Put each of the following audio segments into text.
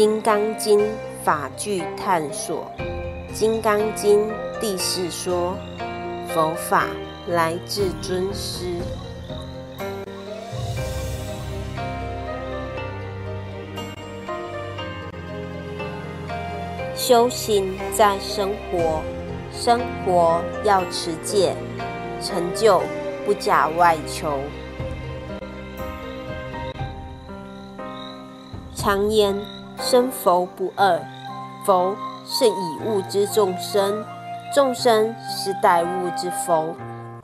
金刚经法句探索，《金刚经》第四说：佛法来自尊师。修行在生活，生活要持戒，成就不假外求。常言生佛不二，佛是以物之众生，众生是待物之佛。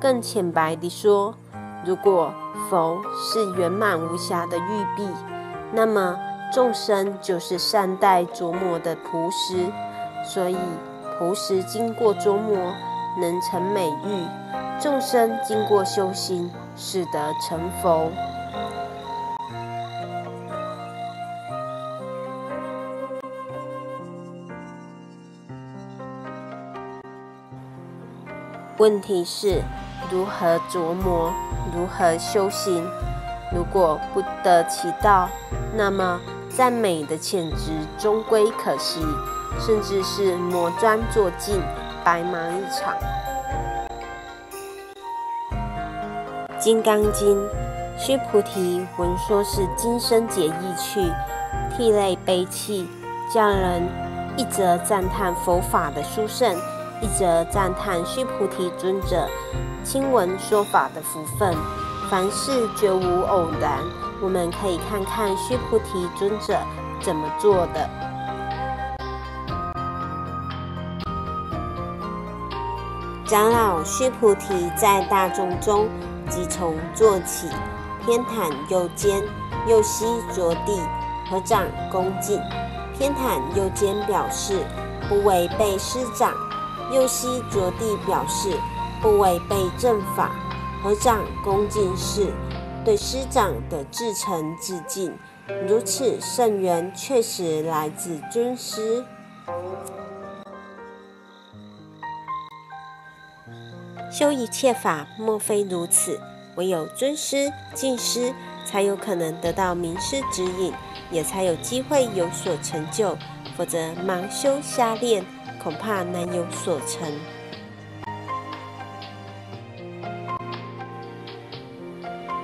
更浅白地说，如果佛是圆满无瑕的玉璧，那么众生就是善待琢磨的朴实。所以朴实经过琢磨，能成美玉；众生经过修行，使得成佛。问题是如何琢磨，如何修行？如果不得其道，那么再美的潜质终归可惜，甚至是磨砖作镜，白忙一场。《金刚经》，须菩提闻说是今生解意趣，涕泪悲泣，叫人一则赞叹佛法的殊胜。一则赞叹须菩提尊者亲闻说法的福分，凡事绝无偶然。我们可以看看须菩提尊者怎么做的。长老须菩提在大众中即从坐起，偏袒右肩，右膝着地，合掌恭敬。偏袒右肩表示不违背师长。右膝着地表示不违背正法，合掌恭敬是对师长的至诚致敬。如此圣缘确实来自尊师。修一切法莫非如此，唯有尊师敬师，才有可能得到名师指引，也才有机会有所成就。否则盲修瞎练。恐怕难有所成。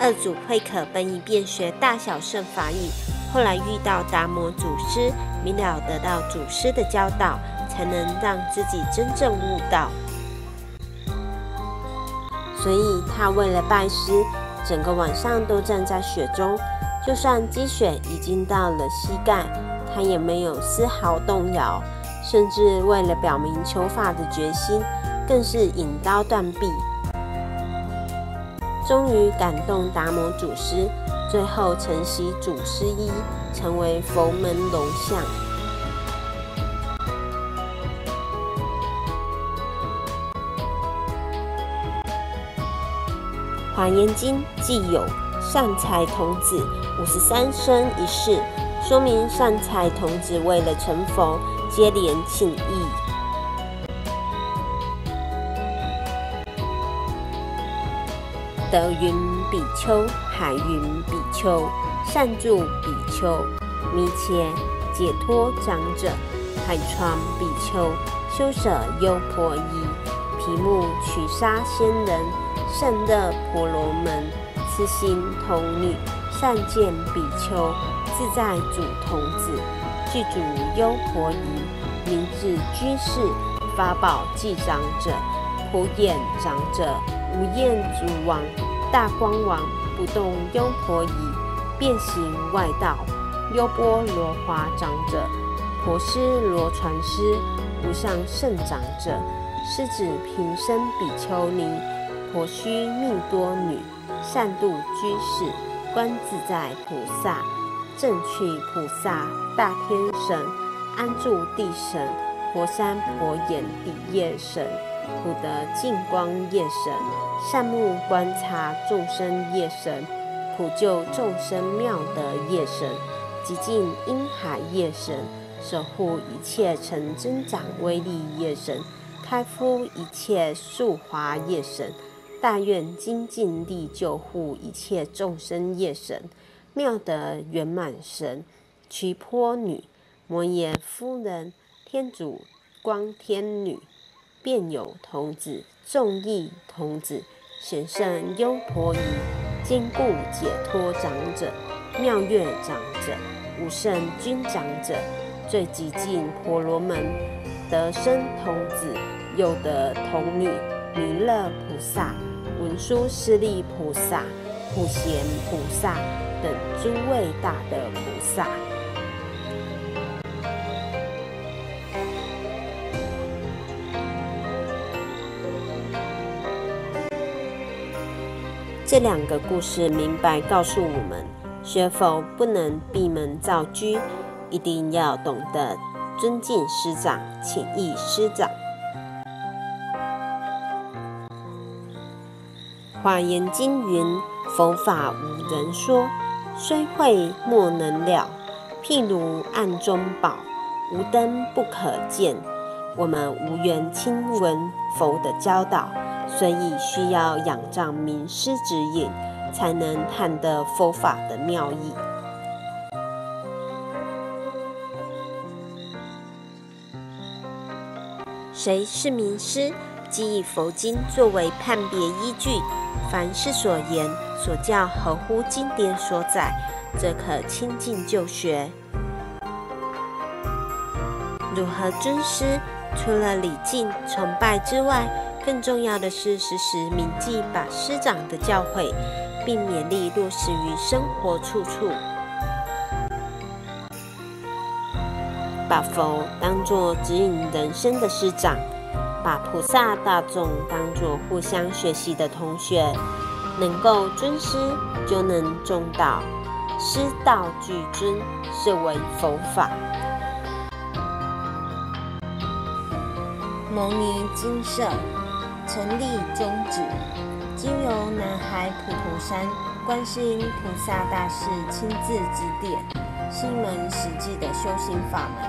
二祖慧可本已遍学大小圣法语，后来遇到达摩祖师，明了得到祖师的教导，才能让自己真正悟道。所以他为了拜师，整个晚上都站在雪中，就算积雪已经到了膝盖，他也没有丝毫动摇。甚至为了表明求法的决心，更是引刀断臂，终于感动达摩祖师，最后承袭祖师衣，成为佛门龙象。华严经既有善财童子五十三生一世，说明善财童子为了成佛。接连请意，德云比丘、海云比丘、善住比丘、密切解脱长者、海川比丘、修舍优婆夷、毗目取沙仙人、圣乐婆罗门、慈心童女、善见比丘、自在主童子。具足优婆夷，名智居士，法宝继长者，普眼长者，无厌足王，大光王，不动优婆夷，变形外道，优波罗华长者，婆师罗传师，无上圣长者，是指平生比丘尼，婆须命多女，善度居士，观自在菩萨。正趣菩萨、大天神、安住地神、佛山婆眼底业神、普德净光业神、善目观察众生业神、普救众生妙德业神、极尽因海业神、守护一切成增长威力业神、开敷一切树华业神、大愿精进力救护一切众生业神。妙德圆满神，瞿波女，摩耶夫人、天主光天女、辩有童子、众义童子、显圣优婆夷、坚固解脱长者、妙月长者、五圣君长者、最极尽婆罗门、得生童子、又得童女、弥勒菩萨、文殊师利菩萨、普贤菩萨等诸位大德菩萨。这两个故事明白告诉我们，学佛不能闭门造车，一定要懂得尊敬师长，请益师长。华严经云：“佛法无人说，虽会莫能了。譬如暗中宝，无灯不可见。”我们无缘亲闻佛的教导。所以需要仰仗名师指引，才能探得佛法的妙义。谁是名师？即以佛经作为判别依据，凡是所言所教合乎经典所载，则可亲近就学。如何尊师？除了礼敬崇拜之外，更重要的是，时时铭记把师长的教诲，并勉励落实于生活处处。把佛当作指引人生的师长，把菩萨大众当作互相学习的同学，能够尊师，就能重道。师道俱尊，是为佛法。蒙尼精舍。成立宗旨，经由南海普陀山观世音菩萨大士亲自指点，是一门实际的修行法门，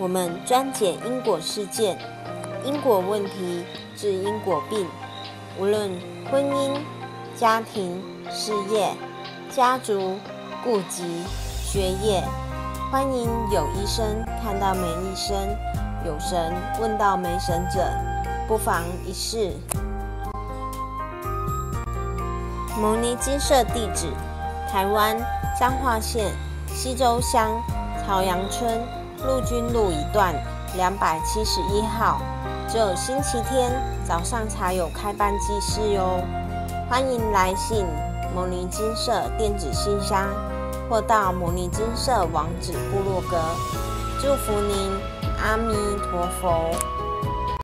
我们专解因果事件、因果问题，治因果病。无论婚姻、家庭、事业、家族、顾及、学业，欢迎有医生看到没医生，有神问到没神者，不妨一试。牟尼金舍地址：台湾彰化县西周乡朝阳村陆军路一段两百七十一号。只有星期天早上才有开班祭事哟。欢迎来信牟尼金色电子信箱，或到牟尼金色网址部落格。祝福您，阿弥陀佛。